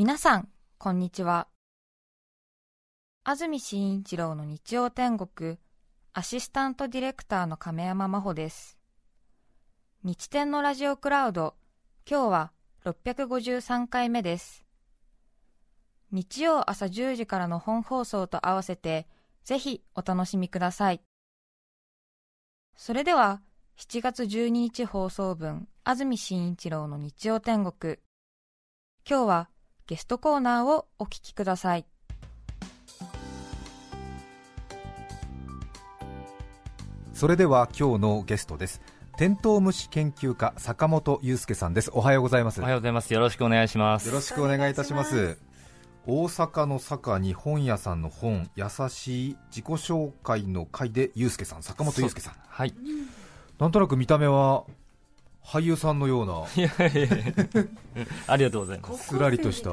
皆さん、こんにちは。安住紳一郎の日曜天国、アシスタントディレクターの亀山真帆です。日天のラジオクラウド、今日は653回目です。日曜朝10時からの本放送と合わせて、ぜひお楽しみください。それでは、7月12日放送分、安住紳一郎の日曜天国。今日はゲストコーナーをお聞きください。それでは今日のゲストです。テントウムシ研究家坂本祐介さんです。おはようございます。おはようございます。よろしくお願いします。よろしくお願いいたします。大阪の坂に本屋さんの本、優しい自己紹介の会で祐介さん、坂本祐介さん。はい。なんとなく見た目は俳優さんのような。ありがとうございます。すらりとした。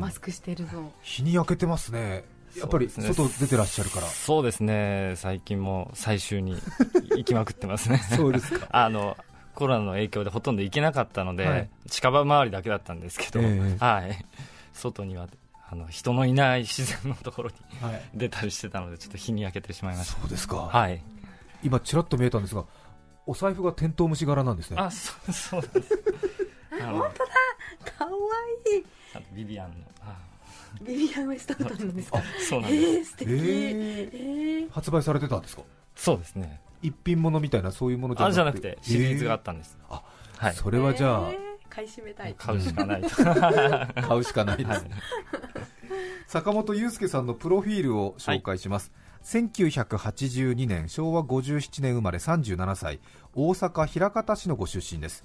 マスクしてるの。日に焼けてますね。やっぱり外出てらっしゃるから。そうですね。最近も最終に 行きまくってますね。そうですか。あのコロナの影響でほとんど行けなかったので、はい、近場周りだけだったんですけど、えー、はい。外にはあの人のいない自然のところに、はい、出たりしてたのでちょっと日に焼けてしまいました。そうですか。はい。今ちらっと見えたんですがお財布がテントウムシ柄なんですね。あそうそう。です本当だ。かわいい。ビビアンの。ビビアン・ウェストウトンなんですか？そうなんです、えー、素敵、えー、えー、発売されてたんですか？そうですね。一品物みたいなそういうものじゃなくて。じゃなくてシリーズがあったんです、あはい。それはじゃあ、買い占めたい。買うしかない 買うしかないです、はい、坂本祐介さんのプロフィールを紹介します、はい1982年昭和57年生まれ37歳大阪枚方市のご出身です。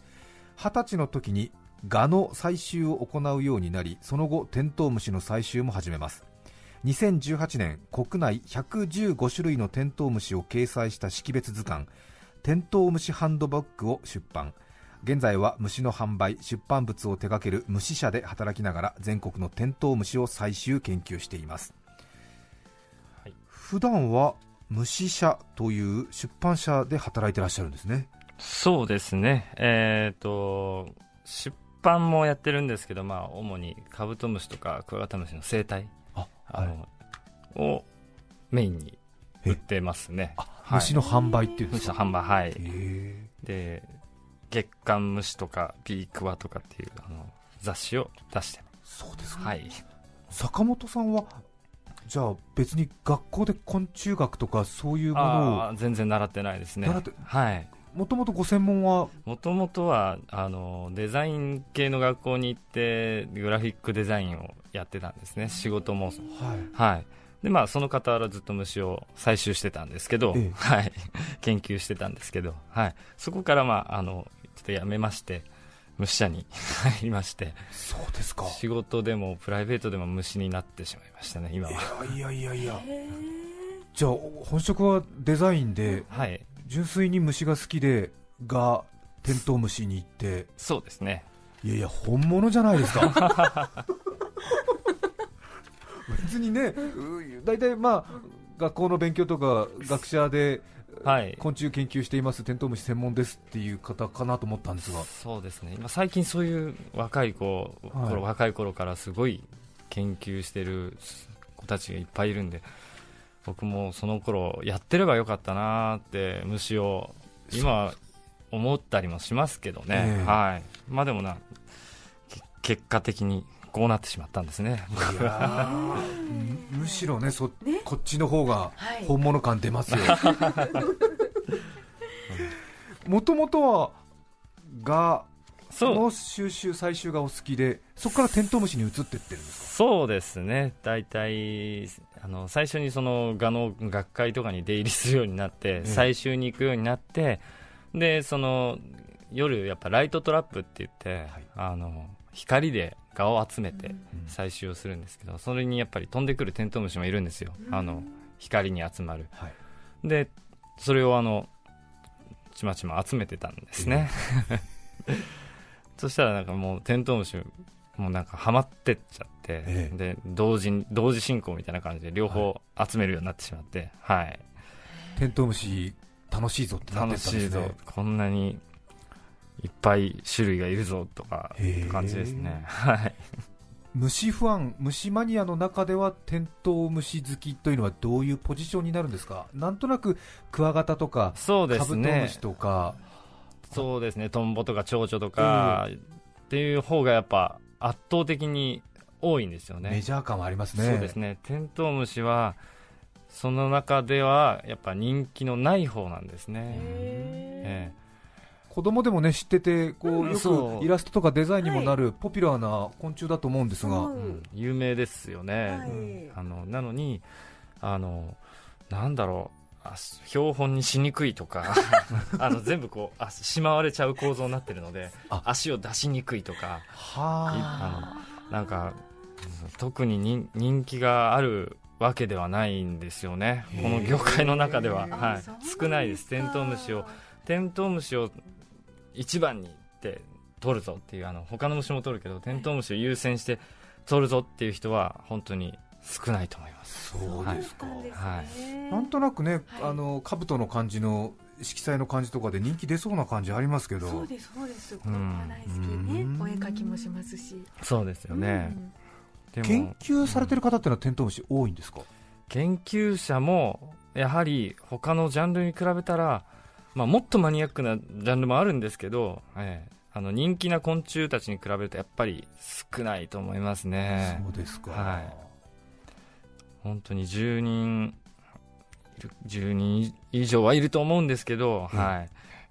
20歳の時に蛾の採集を行うようになりその後テントウムシの採集も始めます。2018年国内115種類のテントウムシを掲載した識別図鑑テントウムシハンドバッグを出版。現在は虫の販売出版物を手掛ける虫社で働きながら全国のテントウムシを採集研究しています。普段は虫社という出版社で働いてらっしゃるんですね。そうですね。えっ、ー、と出版もやってるんですけど、まあ、主にカブトムシとかクワガタムシの生態あ、はい、をメインに売ってますね、はい、虫の販売っていう虫の販売はい。で月刊虫とかビークワとかっていうあの雑誌を出してそうですか、はい、坂本さんはじゃあ別に学校で昆虫学とかそういうものを全然習ってないですね。はい。もともとご専門は？もともとはあのデザイン系の学校に行ってグラフィックデザインをやってたんですね。仕事も。はい、はい。でまあ、その傍らずっと虫を採集してたんですけど、ええ、はい、研究してたんですけど、はい、そこから、まあ、あのちょっとやめまして虫舎に 入りましてそうですか。仕事でもプライベートでも虫になってしまいましたね今は。いやいやいやじゃあ本職はデザインで、はい、純粋に虫が好きでがテントウムシに行って。そうですね。いやいや本物じゃないですか。別にね大体まあ学校の勉強とか学者ではい、昆虫研究していますテントウムシ専門ですっていう方かなと思ったんですが。そうですね。今最近そういう若い子、はい、若い頃からすごい研究してる子たちがいっぱいいるんで僕もその頃やってればよかったなって虫を今思ったりもしますけどね、えー、はい。まあでもな結果的にこうなってしまったんですね。むしろねそ、ね、こっちの方が本物感出ますよ。もともとはがの収集採集がお好きでそこからテントウムシに移っていってるんですか？そうですね。大体あの最初にその蛾の学会とかに出入りするようになって、採集に行くようになってでその夜やっぱライトトラップって言って、はい、あの光で蛾を集めて採集をするんですけど、それにやっぱり飛んでくるテントウムシもいるんですよ、あの光に集まる、はい、でそれをあのちまちま集めてたんですね、そしたらなんかもうテントウムシもうなんかハマってっちゃって、ええ、で同時同時進行みたいな感じで両方集めるようになってしまって、はい、はい、テントウムシ楽しいぞってなってたんですね。楽しいぞ。こんなにいっぱい種類がいるぞとか感じですね。は い虫ファン、虫マニアの中ではテントウムシ好きというのはどういうポジションになるんですか、なんとなくクワガタとか、そうでカブトムすねシとか、そうですね。トンボとか蝶々とか、っていう方がやっぱ圧倒的に多いんですよね。メジャー感はありますね。そうですね。テントウムシはその中ではやっぱ人気のない方なんですね、え子供でもね知っててこう、うんよくイラストとかデザインにもなるポピュラーな昆虫だと思うんですが、有名ですよね、はい。あのなのにあのなんだろう。あ標本にしにくいとか あの全部こうあしまわれちゃう構造になってるのであ。足を出しにくいとか。はあ。のなんかうん特に人人気があるわけではないんですよね。この業界の中では、あはい。少ないです。テントウムシをテントウムシを一番にって取るぞっていうあの他の虫も取るけどテントウムシを優先して取るぞっていう人は本当に少ないと思います。そうですか、はね。なんとなくね、はい。あの兜の感じの色彩の感じとかで人気出そうな感じありますけど、そうですそうです。子供が大好きねうん。お絵描きもしますし。そうですよね、で研究されてる方ってのはテントウムシ多いんですか、研究者もやはり他のジャンルに比べたら、まあ、もっとマニアックなジャンルもあるんですけど、ええあの人気な昆虫たちに比べるとやっぱり少ないと思いますね。そうですか、はい。本当に10人いる10人以上はいると思うんですけど、うん。は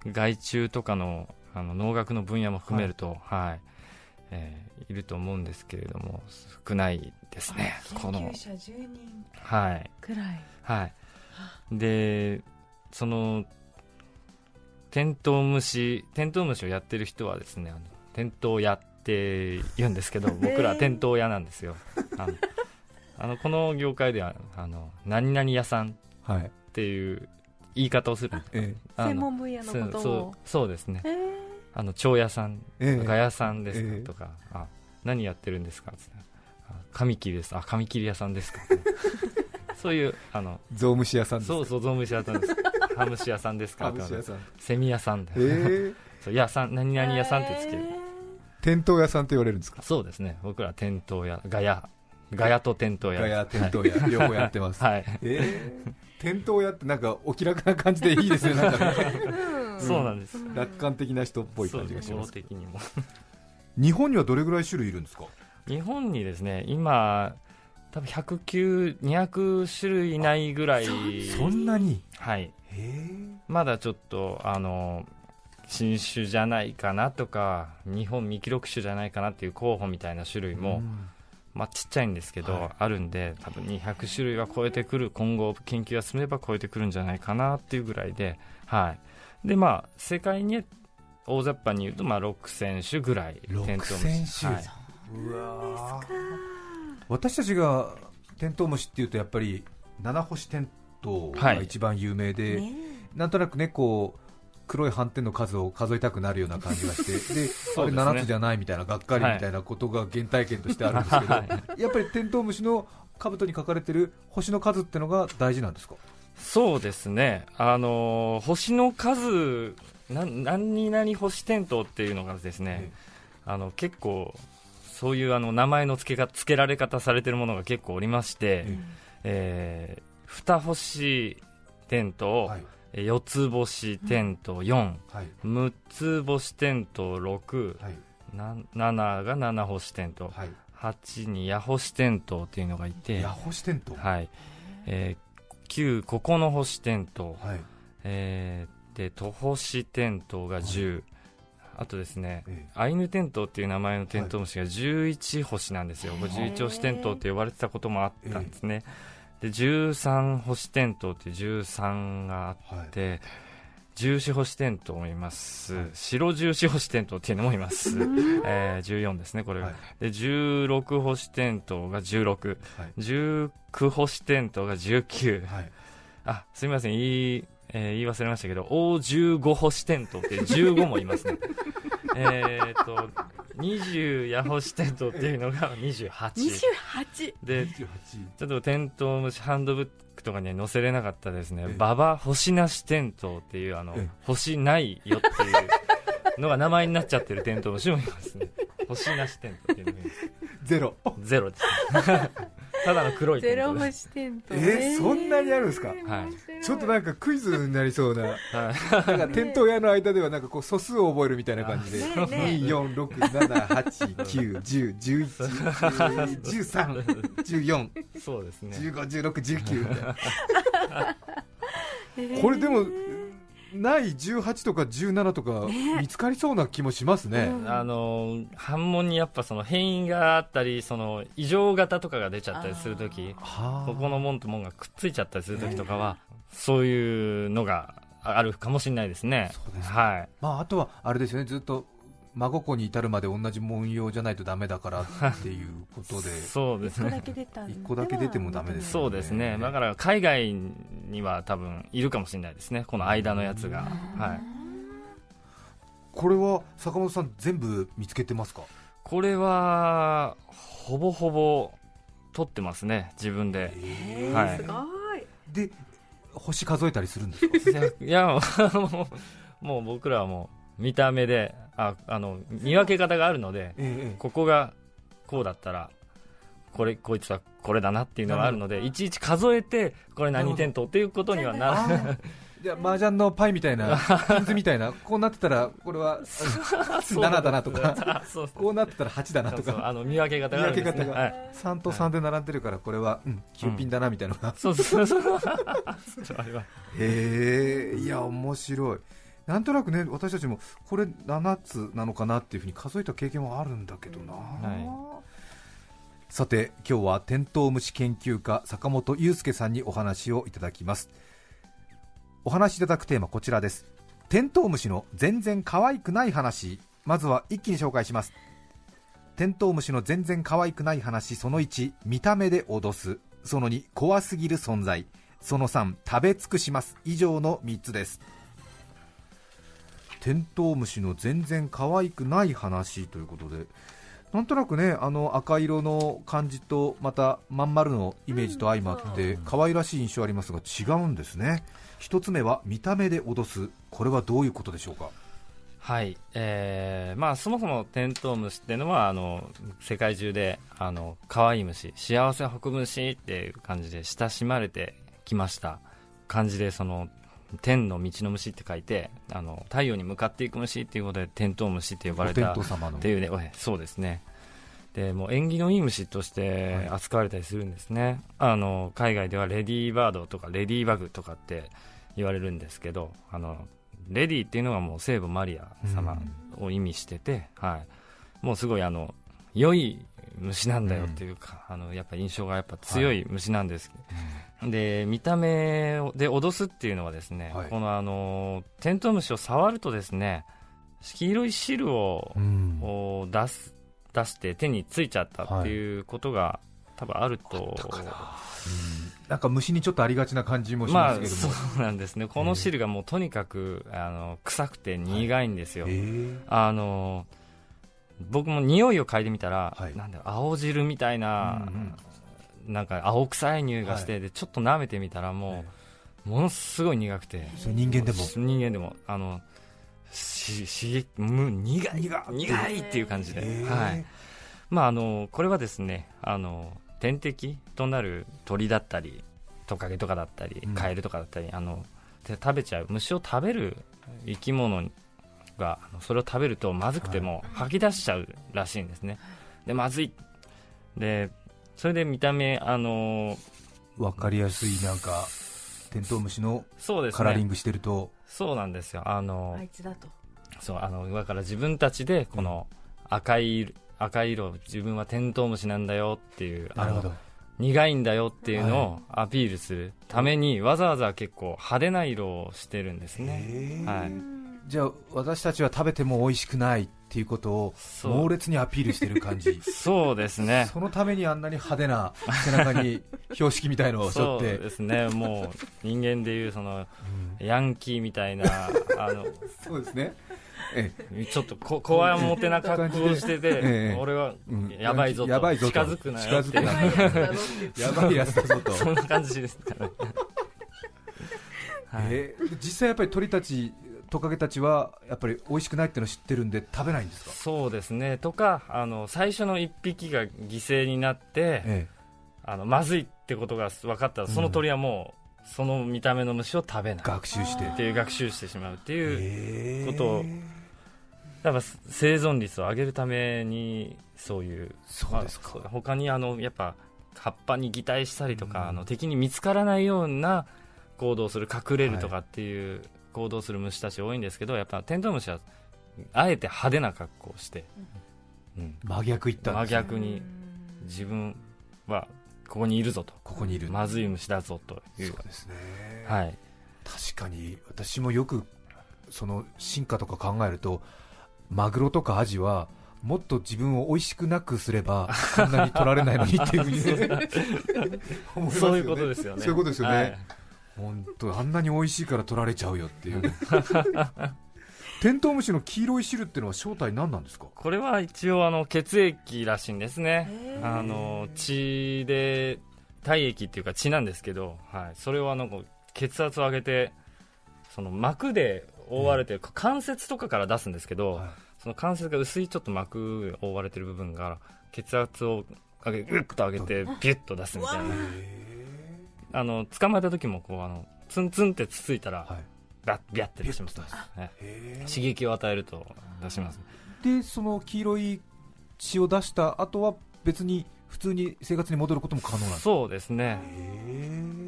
い、害虫とかのあの農学の分野も含めると、はい。えーいると思うんですけれども少ないですねこの。研究者10人はい。はい。でそのテントウムシテントウムシをやってる人はですねあのテントウ屋って言うんですけど 僕らはテントウ屋なんですよ。あのあのこの業界ではあの何々屋さんはい。っていう言い方をする。んですえ。あの専門分野のそうことを。そうそうですね。えー。あの蝶屋さんええ。えガヤさんですか、ええ。とかあ何やってるんですかつって。あ紙切りです。あ紙切り屋さんですか そういうあのゾウムシ屋さんですそうそうゾウムシ屋さんですハムシ屋さんですかハムシ屋さん。セミ屋さんで、ええ そう屋さん何々屋さんってつける、テントウ屋さんって言われるんですか？そうですね。僕ら店頭屋ガヤガヤと店頭屋。ガヤテントウ屋、両方やってます、はい、ええテントウ屋ってなんかお気楽な感じでいいですねなんか。そうなんです、楽観的な人っぽい感じがします。語的にも日本にはどれぐらい種類いるんですか？日本にですね今多分109、200種類いないぐらい。そんなに？はいまだちょっとあの新種じゃないかなとか日本未記録種じゃないかなっていう候補みたいな種類も、まあ、ちっちゃいんですけど、はい。あるんで多分200種類は超えてくる今後研究が進めば超えてくるんじゃないかなっていうぐらいで,、はい。でまあ、世界に大雑把に言うと、まあ、6000種ぐらい6000テントウムシ。種はい。うわー。私たちがテントウムシっていうとやっぱり七星テントウが一番有名で、ねなんとなくねこう黒い斑点の数を数えたくなるような感じがして でそうです あれね7つじゃないみたいながっかりみたいなことが原体験としてあるんですけど、は いやっぱりテントウムシの兜に書かれてる星の数ってのが大事なんですか？そうですね、あのー星の数な何々星テントウっていうのがですね、あの結構そういうあの名前の付けが付けられ方されてるものが結構おりまして、え。えー二星テントウ、はい。え四つ星テントウ4、はい。六つ星テントウ6、はい。な7が七星テントウ、はい。8に矢星テントウっていうのがいて、ヤホシテントウはい。えー、9、9星テントウ、はい。えーで、都星テントウが10、あとですね、えアイヌテントウっていう名前のテントウムシが11星なんですよ、これ11星テントウって呼ばれてたこともあったんですね、で13星テントウっていう13があえはい。って、14星テントウもいます、はい。白14星テントウっていうのもいます、えー14ですね、これが、はい。で16星テントウが16、はい。19星テントウが19、はい。あすみません、言い,、えー言い忘れましたけど、O15 星テントウっていう15もいますね。えっと、20ヤホシテントウっていうのが28。28で、28ちょっとテントウムシハンドブックとかには載せれなかったですねええ、ババ星なしテントウっていう、あのええ、星ないよっていうのが名前になっちゃってるテントウムシもいますね。星なしテントウっていうのが。ゼロゼロですただの黒いゼロテント。です星テント。えーそんなにあるんですか？はい。ちょっとなんかクイズになりそうな。はい。なんか店頭屋の間ではなんかこう素数を覚えるみたいな感じで。ねえね24671011314そうですね。151619みたいな。これでもない18とか17とか見つかりそうな気もしますね、あの反問にやっぱその変異があったりその異常型とかが出ちゃったりするときはあここの門と門がくっついちゃったりするときとかはそういうのがあるかもしれないですね。そうですはい。まあ、あとはあれですよね。ずっと真心に至るまで同じ文様じゃないとダメだからっていうことで。そうですね一個だけ出たん一個だけ出てもダメですよそうですね。だから海外には多分いるかもしれないですね。この間のやつが。はい。これは坂本さん全部見つけてますか？これはほぼほぼ撮ってますね。自分で。えはい。ーすごい。で星数えたりするんですか？いやもうもう僕らはもう見た目でああの見分け方があるのでえここがこうだったらこれこいつはこれだなっていうのがあるのでいちいち数えてこれ何点とっていうことにはならない。じゃあ麻雀のパイみたいなピンズみたいなこうなってたらこれは7だなとか こうなってたら8だなとか。あの見分け方があるんです、ね、見分け方が。はい、3と3で並んでるからこれは、うん、9ピンだなみたいなのが、そうそうそう。へえいや面白いなんとなくね私たちもこれ7つなのかなっていうふうに数えた経験はあるんだけどな、はさて今日はテントウムシ研究家坂本裕介さんにお話をいただきます。お話しいただくテーマこちらです。テントウムシの全然可愛くない話。まずは一気に紹介します。テントウムシの全然可愛くない話その1見た目で脅す。その2怖すぎる存在。その3食べ尽くします。以上の3つですテントウムシの全然可愛くない話ということでなんとなくねあの赤色の感じとまたまん丸のイメージと相まって可愛らしい印象ありますが違うんですね。一つ目は見た目で脅す。これはどういうことでしょうか？はい、えーまあ、そもそもテントウムシっていうのはあの世界中であの可愛い虫幸せを運ぶ虫っていう感じで親しまれてきました漢字でその天の道の虫って書いてあの太陽に向かっていく虫っていうことでテントウムシって呼ばれたっていうね、そうですね。でもう縁起のいい虫として扱われたりするんですね、あの海外ではレディーバードとかレディーバグとかって言われるんですけどあのレディーっていうのがもう聖母マリア様を意味してて、はい、もうすごいあの良い虫なんだよっていうか、あのやっぱ印象がやっぱ強い虫なんです、で見た目で脅すっていうのはですね、はい。このあのテントウムシを触るとですね黄色い汁をうん。を出す出して手についちゃったっていうことが、多分あるとな。ん。か虫にちょっとありがちな感じもしまあますけども、そうなんですね。この汁がもうとにかくあの臭くて苦いんですよ、え。ーあの僕も匂いを嗅いでみたら、はい。なんだろう青汁みたいな、うんなんか青臭い匂いがして、でちょっと舐めてみたらもう、ものすごい苦くて。人間でも。人間でもあのし刺激む苦い苦いって。いう感じで、えーはい。まあ、あのこれはですねあの天敵となる鳥だったりトカゲとかだったりうん。カエルとかだったり、あので食べちゃう。虫を食べる生き物がそれを食べるとまずくても吐き出しちゃうらしいんですね。でまずい。でそれで見た目あのわかりやすいなんかテントウムシのそうですね。カラーリングしてると、そうなんですよ。あのあいつだと。そうあのだから自分たちでこの赤い色赤い色自分はテントウムシなんだよっていうなるほど。苦いんだよっていうのをアピールするためにわざわざ結構派手な色をしてるんですね、へー。はい、じゃあ私たちは食べても美味しくないっていうことをそう。猛烈にアピールしてる感じ。そうですね。そのためにあんなに派手な背中に標識みたいのを背そう負って。ですね。もう人間でいうそのヤンキーみたいなあの そうですね。えちょっとここわもてな格好をしてて、ええ。俺はうん。やばいぞと。やばいぞと。近づくなよって。やばいやつだろって。やばいやつだぞと、そんな感じですから、はいえ。ー実際やっぱり鳥たちトカゲたちはやっぱり美味しくないっていうのを知ってるんで食べないんですか、そうですね。とかあの最初の1匹が犠牲になって、えあのまずいってことが分かったらその鳥はもう、その見た目の虫を食べない。学習して。っていう学習してしまうっていう、え。ことをやっぱ生存率を上げるためにそういうそうですか。まあ他にあのやっぱ葉っぱに擬態したりとか、うんあの敵に見つからないような行動をする隠れるとかっていう行動をする虫たち多いんですけどやっぱテントウムシはあえて派手な格好をして、うん、真逆いったん真ですね。逆に自分はここにいるぞと。ここにいる。まずい虫だぞというそうですね、はい、確かに私もよくその進化とか考えるとマグロとかアジはもっと自分を美味しくなくすればこんなに取られないのにっていうふうにね。思いますよね。そういうことですよね。そういうことですよね、はい本当あんなに美味しいから取られちゃうよっていう。テントウムシの黄色い汁っていうのは正体何なんですか？これは一応あの血液らしいんですね。あの血で体液っていうか血なんですけど、はい、それをあの血圧を上げてその膜で覆われて、関節とかから出すんですけど、はい。その関節が薄いちょっと膜で覆われてる部分が血圧を上げグッと上げてビュッと出すみたいなあの捕まえた時もこうあのツンツンってつついたら、はい。バッビャッて出しますビュッと出す。はい。へ刺激を与えると出しますーでその黄色い血を出した後は別に普通に生活に戻ることも可能なんですか？そうですね。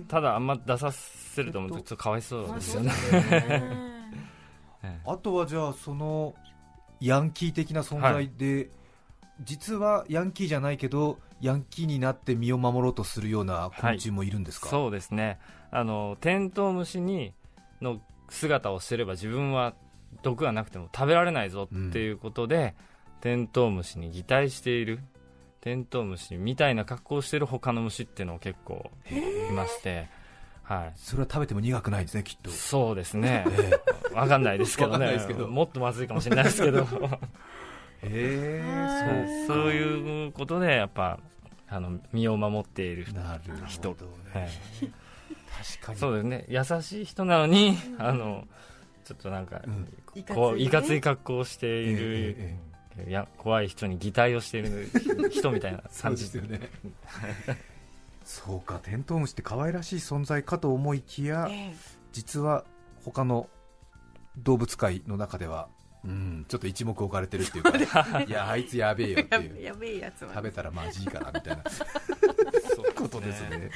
ただあんま出させると思うとちょっとかわいそうですよね。えあとはじゃあそのヤンキー的な存在で、実はヤンキーじゃないけどヤンキーになって身を守ろうとするような昆虫もいるんですか、えそうですね。あのテントウムシにの姿をしてれば自分は毒がなくても食べられないぞっていうことで、テントウムシに擬態しているテントウムシみたいな格好をしている他の虫っていうのが結構いまして、はい、それは食べても苦くないんですねきっと。そうですね。え わかんないですけどね。けど。もっとまずいかもしれないですけど。え へそうそういうことでやっぱあの身を守っているえなるほ人どはい。ね、確かに。そうですね。優しい人なのにあのちょっとなんか、うん。いかついね。こういかつい格好をしていえる、ええいや怖い人に擬態をしている 人みたいなそう感じですよね。そうかテントウムシって可愛らしい存在かと思いきやえ。実は他の動物界の中ではうんちょっと一目置かれてるっていうか いやあいつやべえよっていう。えやべえやつは。食べたらまずいからみたいな。そうことですね。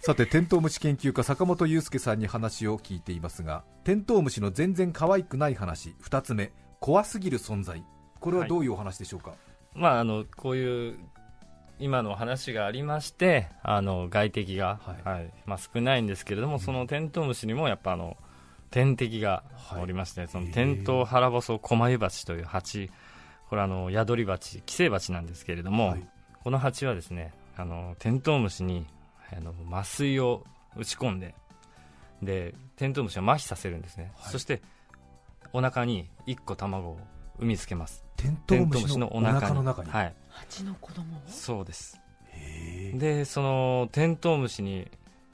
さてテントウムシ研究家坂本裕介さんに話を聞いていますがテントウムシの全然可愛くない話2つ目怖すぎる存在。これはどういうお話でしょうか、まああのこういう今の話がありましてあの外敵が、はい。はい。まあ、少ないんですけれども、そのテントウムシにもやっぱあの天敵がはい。おりまして、そのへー。テントウハラボソコマユバチという蜂これあの宿り蜂寄生蜂なんですけれども、はい。この蜂はですねあのテントウムシにあの麻酔を打ち込んででテントウムシを麻痺させるんですね、はい。そしてお腹に1個卵を産みつけます。テントウムシのお腹の中に、はい。蜂の子供？そうです。でそのテントウムシに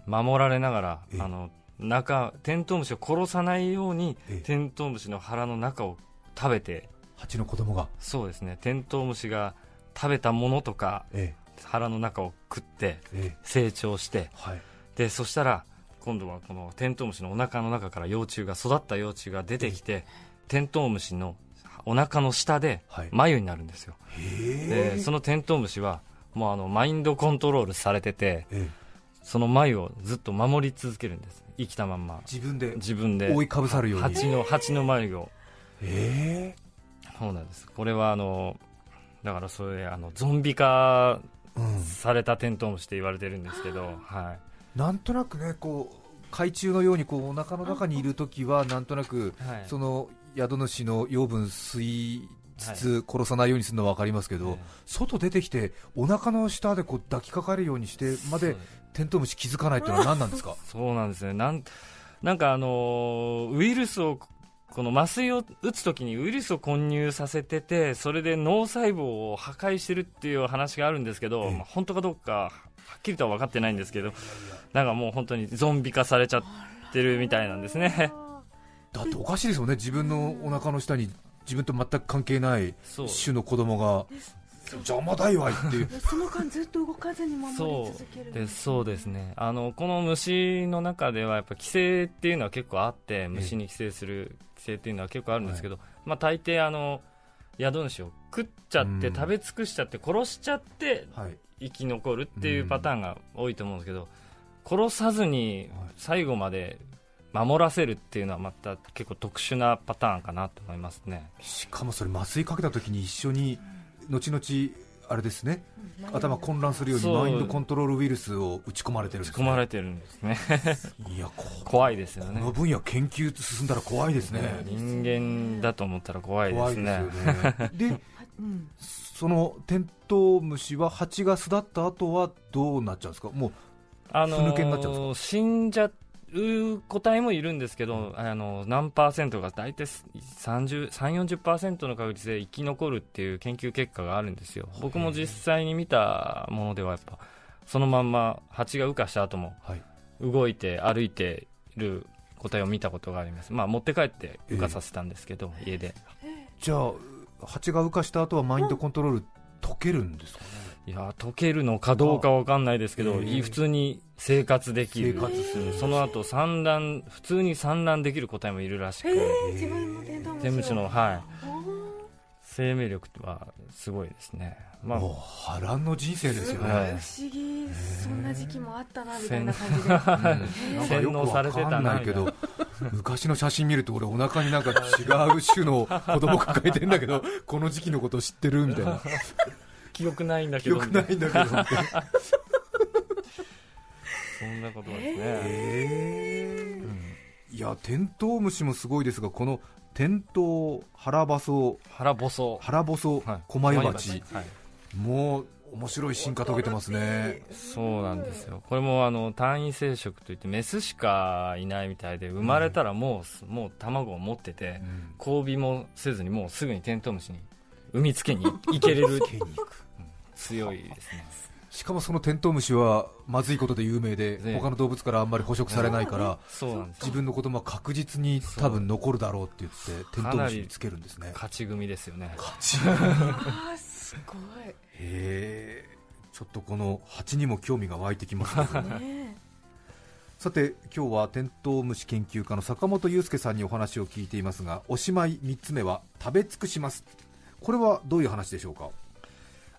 守られながらええ。あの中テントウムシを殺さないようにええ。テントウムシの腹の中を食べて。蜂の子供が。そうですね。テントウムシが食べたものとかえ腹の中を食ってええ。え成長して。はい。でそしたら今度はこのテントウムシのお腹の中から幼虫が育った幼虫が出てきてテントウムシのお腹の下ではい。眉になるんですよ。へえ。でそのテントウムシはもうあのマインドコントロールされててええ。その眉をずっと守り続けるんです生きたまんま。自分で自分で。覆いかぶさるように。蜂の蜂の眉を。えそうなんです。これはあのだからそれあのゾンビ化えうん。されたテントウムシって言われてるんですけど、はい。なんとなくねこう海中のようにこうお腹の中にいるときはなんとなくはい。その宿主の養分吸いつつ殺さないようにするのは分かりますけど、え外出てきてお腹の下でこう抱きかかるようにしてまでテントウムシ気づかないっていうのは何なんですか？そうなんですねなんなんかあのーウイルスをこの麻酔を打つときにウイルスを混入させててそれで脳細胞を破壊してるっていう話があるんですけど、ええ。まあ、本当かどうかはっきりとは分かってないんですけどなんかもう本当にゾンビ化されちゃってるみたいなんですね。だっておかしいですもんね。自分のお腹の下に自分と全く関係ない種の子供が邪魔だいわいっていうその間ずっと動かずに守り続けるでそうですね。あのこの虫の中ではやっぱ寄生っていうのは結構あって虫に寄生する寄生っていうのは結構あるんですけど、まあ、大抵あの宿主を食っちゃって、うん。食べ尽くしちゃって殺しちゃってはい。生き残るっていうパターンが多いと思うんですけど、殺さずに最後まで守らせるっていうのはまた結構特殊なパターンかなと思いますね。しかもそれ麻酔かけた時に一緒に後々あれですね頭混乱するようにマインドコントロールウイルスを打ち込まれてるんです、ね、仕込まれてるんですね。いやこ怖いですよね。この分野研究進んだら怖いですね。人間だと思ったら怖いで怖いすですねよね。で うん。そのテントウムシは蜂が巣立った後はどうなっちゃうんですか？もうあのふぬけになっちゃうんです死んじゃう個体もいるんですけど、あの何パーセントが大体30 3 40%の確率で生き残るっていう研究結果があるんですよ。僕も実際に見たものではやっぱそのまんま蜂が羽化した後もはい。動いて歩いてる個体を見たことがあります、まあ、持って帰って羽化させたんですけど、家で。じゃあ蜂が羽化した後はマインドコントロール解けるんですかね？いや溶けるのかどうかわかんないですけど、普通に生活できる。生活する。その後産卵普通に産卵できる個体もいるらしく、のはい、生命力はすごいですね、まあ、もう波乱の人生ですよね、はい。不思議。そんな時期もあったなみたいな感じで。なん。かよく洗脳されてたなわかんないけど昔の写真見ると俺お腹になんか違う種の子供抱えてんだけどこの時期のこと知ってる？みたいな記憶ないんだけど。記憶ないんだけどそんなことですね、えー。いやテントウムシもすごいですがこのテントウ腹バソ腹細腹細はい。コマユバチはい。もう面白い進化遂げてますね。そうなんですよ。これもあの単位生殖といってメスしかいないみたいで生まれたらもう,、もう卵を持っててうん。交尾もせずにもうすぐにテントウムシに産みつけに行けれる毛に行く強いですね。しかもそのテントウムシはまずいことで有名でね。他の動物からあんまり捕食されないから自分の子供は確実に多分残るだろうって言ってテントウムシにつけるんですね。勝ち組ですよね。あーすごへえちょっとこの蜂にも興味が湧いてきますけどいねさて今日はテントウムシ研究家の坂本裕介さんにお話を聞いていますがおしまい3つ目は食べ尽くします。これはどういう話でしょうか？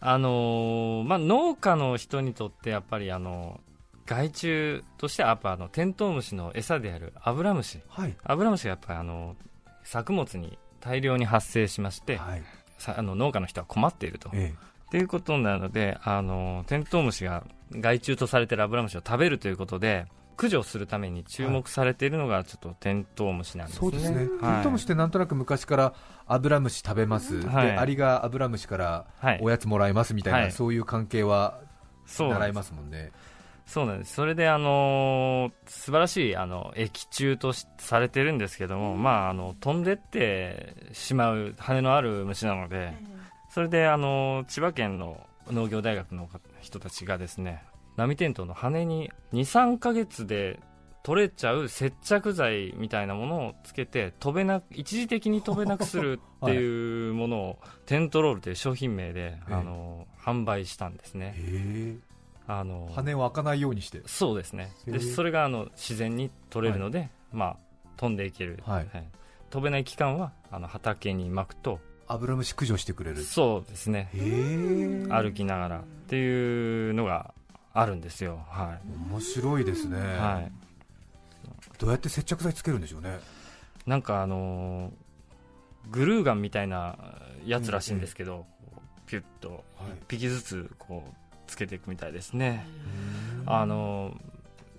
あのーまあ、農家の人にとってやっぱりあの害虫としてはやっぱあのテントウムシの餌であるアブラムシ。はい。アブラムシがやっぱりあの作物に大量に発生しまして、はい。さあの農家の人は困っていると。えということなのであのテントウムシが害虫とされているアブラムシを食べるということで駆除するために注目されてい。るのがちょっとテントウムシなんえですね。そうですね、はい。テントウムシってなんとなく昔からアブラムシ食べます、はい。でアリがアブラムシからはい。おやつもらいますみたいな、はい。そういう関係は習いますもんね。そうなんです。それで、あのー素晴らしい、あの、液中としされてるんですけども、まあ、あの、飛んでってしまう羽のある虫なので、それで、あの、千葉県の農業大学の人たちがですね、波テントウの羽に2、3ヶ月で取れちゃう接着剤みたいなものをつけて、飛べな、一時的に飛べなくするっていうものを、テントロールという商品名で、ええ。あの、販売したんですね。へあのえ羽を開かないようにして。そうですね。でそれがあの自然に取れるので、まあ、飛んでいける、はい。飛べない期間はあの畑に巻くとアブラムシ駆除してくれる。そうですね。歩きながらっていうのがあるんですよ、は面白いですね、いはい、どうやって接着剤つけるんでしょうね。なんかあのーグルーガンみたいなやつらしいんですけど、ピュッとはい。1匹ずつこうつけていくみたいですね、あの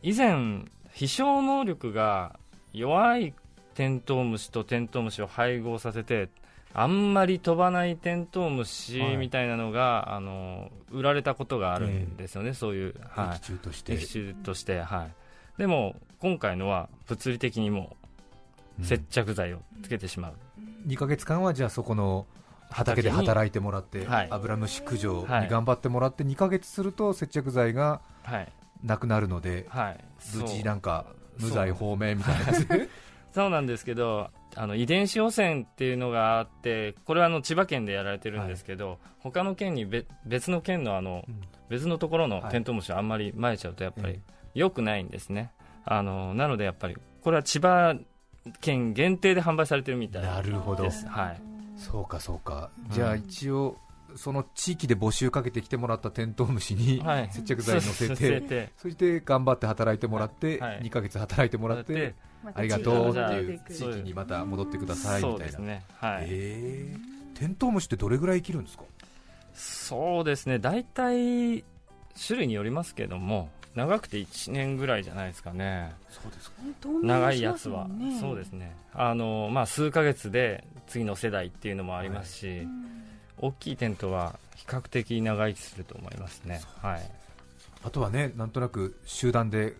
以前飛翔能力が弱いテントウムシとテントウムシを配合させてあんまり飛ばないテントウムシはい。みたいなのが、あの売られたことがあるんですよね、そういう、は液中としい、て。液中として、はい、でも今回のは物理的にもう接着剤をつけてしまう、2ヶ月間はじゃあそこの畑で働いてもらって、はい。アブラムシ駆除にはい。頑張ってもらって2ヶ月すると接着剤がはい。なくなるのではい、無事なんか無罪放免みたいな そうなんですけどあの遺伝子汚染っていうのがあってこれはあの千葉県でやられてるんですけど、他の県にべ別の県のあの、うん。別のところのテントウムシをあんまり撒いちゃうとやっぱりえ良くないんですね、あのなのでやっぱりこれは千葉県限定で販売されてるみたいなるほど。はい、そうかそうか、うん。じゃあ一応その地域で募集かけてきてもらったテントウムシにはい。接着剤乗せて、てそして頑張って働いてもらって、はい。2ヶ月働いてもらって、ありがとうっていう地域にまた戻ってくださいみたいな、そうですね。はい、えー、テントウムシってどれぐらい生きるんですか？そうですね。大体種類によりますけども長くて1年ぐらいじゃないですかね。そうですか。長いやつは、そうですね。あの、まあ、数ヶ月で次の世代っていうのもありますし、大きいテントは比較的長生きすると思いますね。はい。あとはねなんとなく集団で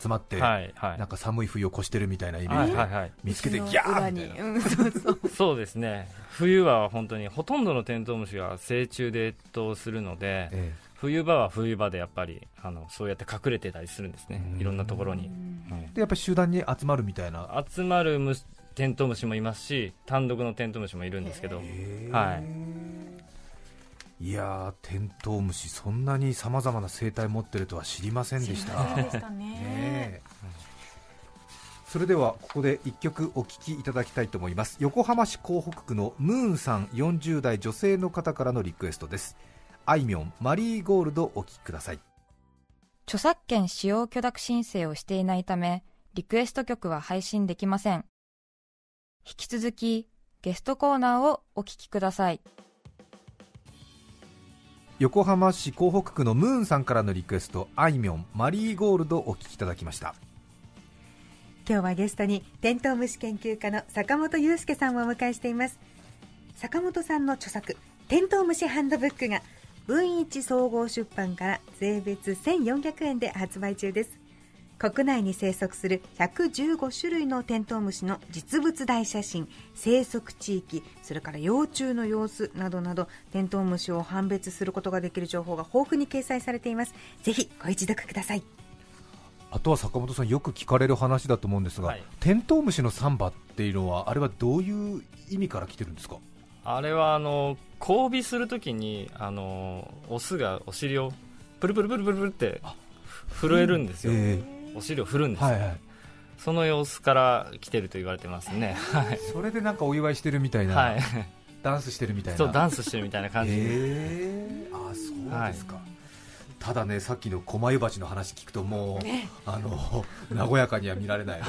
集まって、はいはい。なんか寒い冬を越してるみたいなイメージで、はいはいはい。見つけてギャー！みたいな、うん、そうそう。そうですね。冬は本当にほとんどのテントウムシが成虫で越冬するのでえ冬場は冬場でやっぱりあのそうやって隠れてたりするんですね。うん。いろんなところに、えでやっぱり集団に集まるみたいな。うん集まるテントウムシもいますし単独のテントウムシもいるんですけど。はいいやーテントウムシそんなにさまざまな生態持ってるとは知りませんでしたしたね。ねえそれではここで一曲お聴きいただきたいと思います横浜市港北区のムーンさん40代女性の方からのリクエストですあいみょんマリーゴールドお聴きください著作権使用許諾申請をしていないため、リクエスト曲は配信できません。引き続き、ゲストコーナーをお聞きください。横浜市港北区のムーンさんからのリクエストあいみょんマリーゴールドお聴きいただきました。今日はゲストにテントウムシ研究家の坂本裕介さんをお迎えしています。坂本さんの著作「テントウムシハンドブック」が文一総合出版から税別1400円で発売中です。国内に生息する115種類のテントウムシの実物大写真生息地域それから幼虫の様子などなどテントウムシを判別することができる情報が豊富に掲載されています。ぜひご一読ください。あとは坂本さんよく聞かれる話だと思うんですが、はい。テントウムシのサンバっていうのはあれはどういう意味から来てるんですか？あれはあの交尾するときにあのオスがお尻をプルプルプルプルプルって震えるんですよ、えお尻を振るんですよ、はいはい。その様子から来てると言われてますね。はい、それでなんかお祝いしてるみたいな、はい、ダンスしてるみたいな。そうダンスしてるみたいな感じで、えー、あそうですか、ただねさっきの狛湯鉢の話聞くともう、あの和やかには見られない。ね。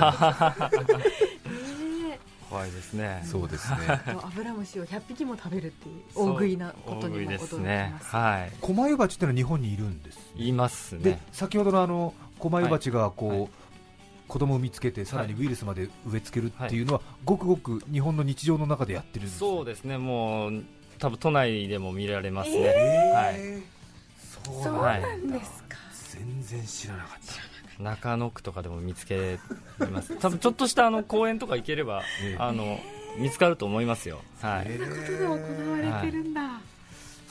怖いですね。そうですね。アブラムシを100匹も食べるっていう大食いなことにも驚きねます。はい。狛湯鉢ってのは日本にいるんです言いますでね先ほどのあの狛湯鉢がこう、はい。子供を見つけてさらにウイルスまで植え付けるっていうのは、ごくごく日本の日常の中でやってるんですそうですね。もう多分都内でも見られますね、えー。そうなんですか。全然知らなかった。中野区とかでも見つけます。多分ちょっとしたあの公園とか行ければ、ええ。あの見つかると思いますよ。はい、えことで行われてるんだ。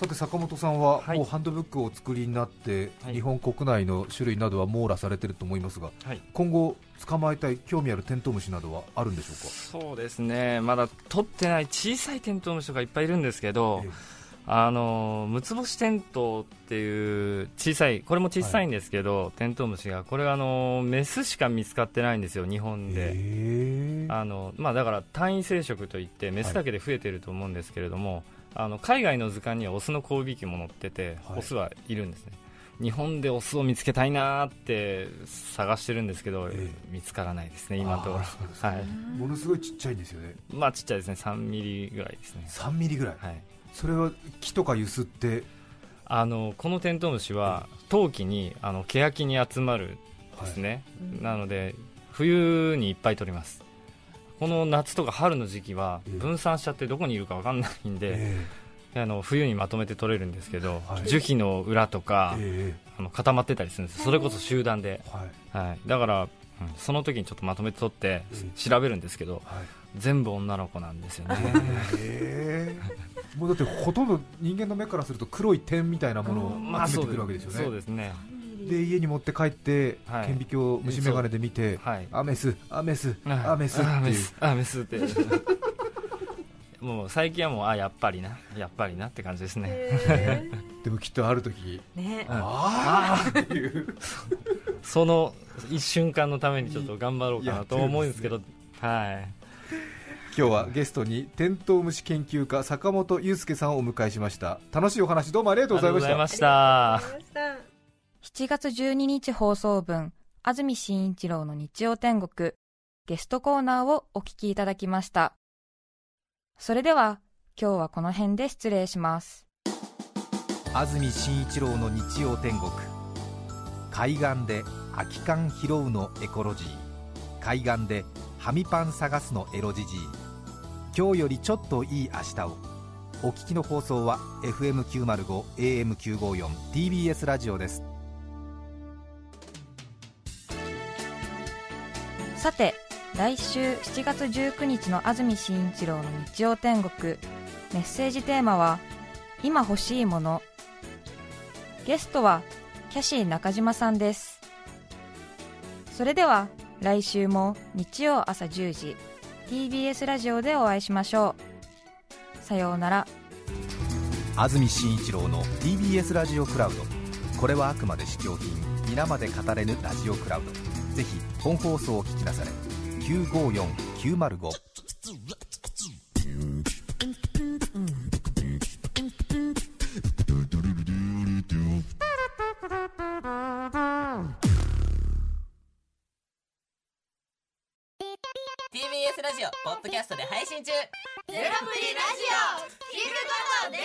さて坂本さんははい。もうハンドブックをお作りになって、はい。日本国内の種類などは網羅されてると思いますがはい。今後捕まえたい興味あるテントウムシなどはあるんでしょうか？そうですね。まだ取ってない小さいテントウムシとかいっぱいいるんですけど、ええ。あの六つ星テントウっていう小さいこれも小さいんですけど、テントウムシがこれはあのメスしか見つかってないんですよ日本で、あのまあ、だから単位生殖といってメスだけで増えてると思うんですけれども、あの海外の図鑑にはオスの交尾器も載ってて、はい。オスはいるんですね。日本でオスを見つけたいなーって探してるんですけど、ええ。見つからないですね今のところ。あーそうですかはい。ものすごいちっちゃいんですよね。まあちっちゃいですね。3ミリぐらいですね。3ミリぐらい。はい。それは木とかゆすって？あのこのテントウムシは冬季にあのケヤキに集まるんですね、なので冬にいっぱい取りますこの夏とか春の時期はええ分散しちゃってどこにいるか分かんないんで、えあの冬にまとめて取れるんですけど、はい。樹皮の裏とえか、えあの固まってたりするんですそれこそ集団で、えはい。はい、だから、うんその時にちょっとまとめて取ってうん。調べるんですけどはい。全部女の子なんですよね。へーもうだってほとんど人間の目からすると黒い点みたいなものをまあ集めてくるわけですよね、そうですねで家に持って帰って、はい。顕微鏡虫眼鏡で見て、はい。アメス、アメス、あアメスっていう。あメス、って。もう最近はもうあやっぱりな。やっぱりなって感じですね、へでもきっとある時ーね。ああっていう。その一瞬間のためにちょっと頑張ろうかなと思うんですけど。はい。今日はゲストにテントウムシ研究家坂本祐介さんをお迎えしました。楽しいお話どうもありがとうございました7月12日放送分安住紳一郎の日曜天国ゲストコーナーをお聞きいただきました。それでは今日はこの辺で失礼します。安住紳一郎の日曜天国海岸で空き缶拾うのエコロジー海岸でハミパン探すのエロジジイ今日よりちょっといい明日を。お聞きの放送は FM905 AM954 TBS ラジオです。さて来週7月19日の安住紳一郎の日曜天国。メッセージテーマは「今欲しいもの」ゲストはキャシー中島さんです。それでは来週も日曜朝10時 TBS ラジオでお会いしましょう。さようなら。安住紳一郎の TBS ラジオクラウド。これはあくまで試供品皆まで語れぬラジオクラウド。ぜひ本放送を聞きなされ954905「TBS ラジオ」ポッドキャストで配信中。ゼロプリラジオ聞くことできる